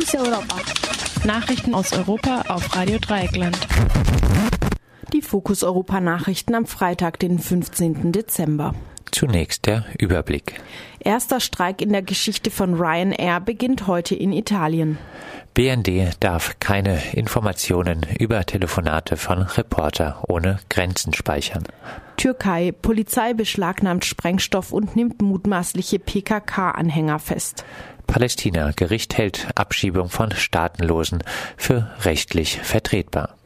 Fokus Europa. Nachrichten aus Europa auf Radio Dreieckland. Die Fokus Europa Nachrichten am Freitag, den 15. Dezember. Zunächst der Überblick. Erster Streik in der Geschichte von Ryanair beginnt heute in Italien. BND darf keine Informationen über Telefonate von Reporter ohne Grenzen speichern. Türkei. Polizei beschlagnahmt Sprengstoff und nimmt mutmaßliche PKK-Anhänger fest. Palästina. Gericht hält Abschiebung von Staatenlosen für rechtlich vertretbar.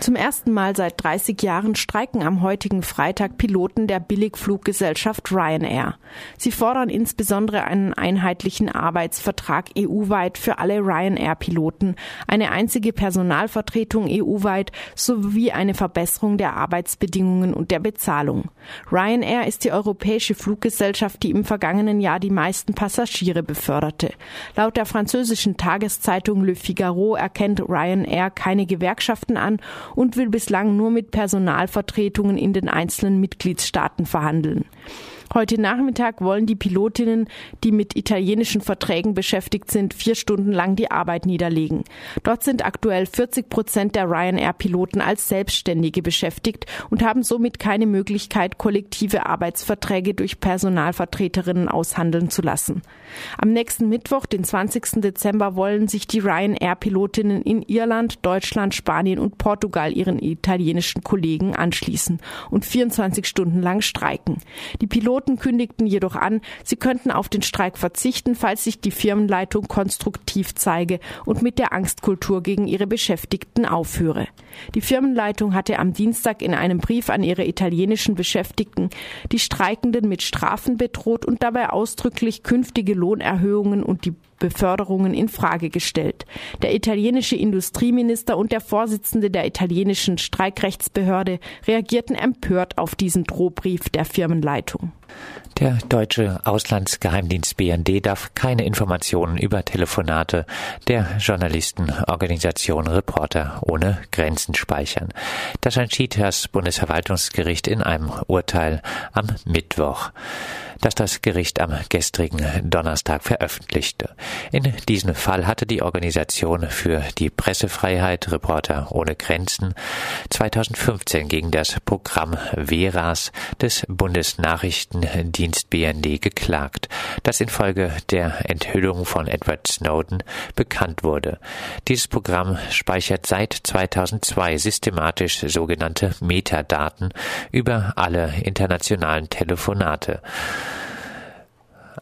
Zum ersten Mal seit 30 Jahren streiken am heutigen Freitag Piloten der Billigfluggesellschaft Ryanair. Sie fordern insbesondere einen einheitlichen Arbeitsvertrag EU-weit für alle Ryanair-Piloten, eine einzige Personalvertretung EU-weit sowie eine Verbesserung der Arbeitsbedingungen und der Bezahlung. Ryanair ist die europäische Fluggesellschaft, die im vergangenen Jahr die meisten Passagiere beförderte. Laut der französischen Tageszeitung Le Figaro erkennt Ryanair keine Gewerkschaften an und will bislang nur mit Personalvertretungen in den einzelnen Mitgliedstaaten verhandeln. Heute Nachmittag wollen die Pilotinnen, die mit italienischen Verträgen beschäftigt sind, vier Stunden lang die Arbeit niederlegen. Dort sind aktuell 40 Prozent der Ryanair-Piloten als Selbstständige beschäftigt und haben somit keine Möglichkeit, kollektive Arbeitsverträge durch Personalvertreterinnen aushandeln zu lassen. Am nächsten Mittwoch, den 20. Dezember, wollen sich die Ryanair-Pilotinnen in Irland, Deutschland, Spanien und Portugal ihren italienischen Kollegen anschließen und 24 Stunden lang streiken. Die Piloten Piloten kündigten jedoch an, sie könnten auf den Streik verzichten, falls sich die Firmenleitung konstruktiv zeige und mit der Angstkultur gegen ihre Beschäftigten aufhöre. Die Firmenleitung hatte am Dienstag in einem Brief an ihre italienischen Beschäftigten die Streikenden mit Strafen bedroht und dabei ausdrücklich künftige Lohnerhöhungen und die Beförderungen in Frage gestellt. Der italienische Industrieminister und der Vorsitzende der italienischen Streikrechtsbehörde reagierten empört auf diesen Drohbrief der Firmenleitung. Der deutsche Auslandsgeheimdienst BND darf keine Informationen über Telefonate der Journalistenorganisation Reporter ohne Grenzen speichern. Das entschied das Bundesverwaltungsgericht in einem Urteil am Mittwoch das das Gericht am gestrigen Donnerstag veröffentlichte. In diesem Fall hatte die Organisation für die Pressefreiheit Reporter ohne Grenzen 2015 gegen das Programm Veras des Bundesnachrichtendienst BND geklagt, das infolge der Enthüllung von Edward Snowden bekannt wurde. Dieses Programm speichert seit 2002 systematisch sogenannte Metadaten über alle internationalen Telefonate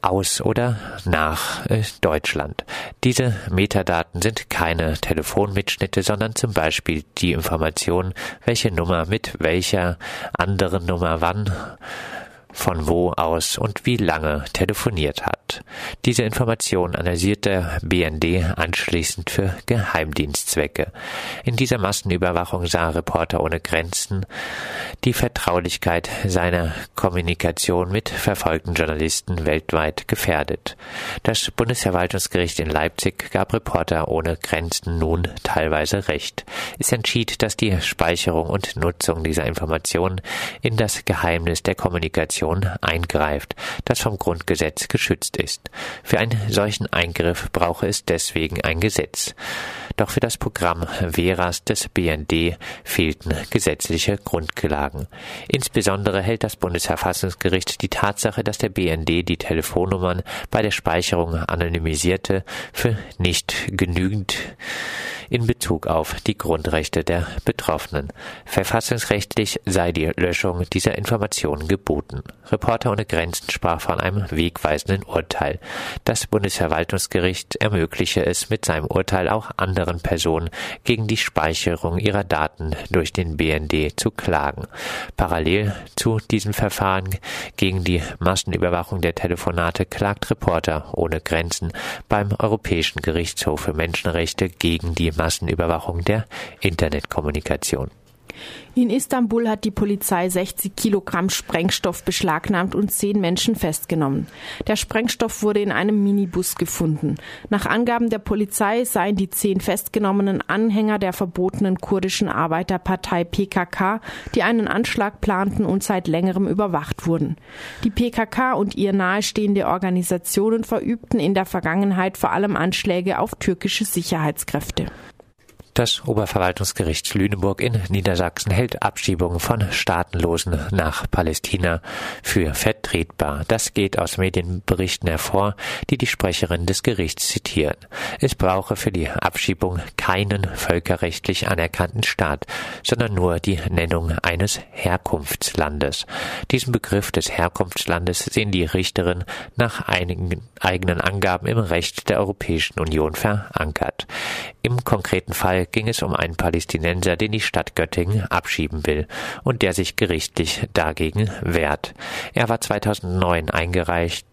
aus oder nach äh, Deutschland. Diese Metadaten sind keine Telefonmitschnitte, sondern zum Beispiel die Information, welche Nummer mit welcher anderen Nummer wann von wo aus und wie lange telefoniert hat. Diese Information analysiert der BND anschließend für Geheimdienstzwecke. In dieser Massenüberwachung sah Reporter ohne Grenzen die Vertraulichkeit seiner Kommunikation mit verfolgten Journalisten weltweit gefährdet. Das Bundesverwaltungsgericht in Leipzig gab Reporter ohne Grenzen nun teilweise Recht. Es entschied, dass die Speicherung und Nutzung dieser Informationen in das Geheimnis der Kommunikation eingreift, das vom Grundgesetz geschützt ist. Für einen solchen Eingriff brauche es deswegen ein Gesetz. Doch für das Programm Veras des BND fehlten gesetzliche Grundlagen. Insbesondere hält das Bundesverfassungsgericht die Tatsache, dass der BND die Telefonnummern bei der Speicherung anonymisierte, für nicht genügend in Bezug auf die Grundrechte der Betroffenen. Verfassungsrechtlich sei die Löschung dieser Informationen geboten. Reporter ohne Grenzen sprach von einem wegweisenden Urteil. Das Bundesverwaltungsgericht ermögliche es mit seinem Urteil auch anderen Personen gegen die Speicherung ihrer Daten durch den BND zu klagen. Parallel zu diesem Verfahren gegen die Massenüberwachung der Telefonate klagt Reporter ohne Grenzen beim Europäischen Gerichtshof für Menschenrechte gegen die Massenüberwachung der Internetkommunikation. In Istanbul hat die Polizei 60 Kilogramm Sprengstoff beschlagnahmt und zehn Menschen festgenommen. Der Sprengstoff wurde in einem Minibus gefunden. Nach Angaben der Polizei seien die zehn festgenommenen Anhänger der verbotenen kurdischen Arbeiterpartei PKK, die einen Anschlag planten und seit längerem überwacht wurden. Die PKK und ihr nahestehende Organisationen verübten in der Vergangenheit vor allem Anschläge auf türkische Sicherheitskräfte. Das Oberverwaltungsgericht Lüneburg in Niedersachsen hält Abschiebungen von Staatenlosen nach Palästina für vertretbar. Das geht aus Medienberichten hervor, die die Sprecherin des Gerichts zitieren. Es brauche für die Abschiebung keinen völkerrechtlich anerkannten Staat, sondern nur die Nennung eines Herkunftslandes. Diesen Begriff des Herkunftslandes sehen die Richterin nach einigen eigenen Angaben im Recht der Europäischen Union verankert. Im konkreten Fall ging es um einen Palästinenser, den die Stadt Göttingen abschieben will und der sich gerichtlich dagegen wehrt. Er war 2009 eingereicht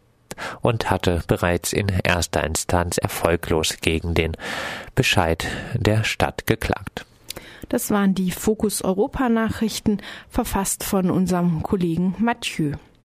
und hatte bereits in erster Instanz erfolglos gegen den Bescheid der Stadt geklagt. Das waren die Fokus Europa Nachrichten, verfasst von unserem Kollegen Mathieu.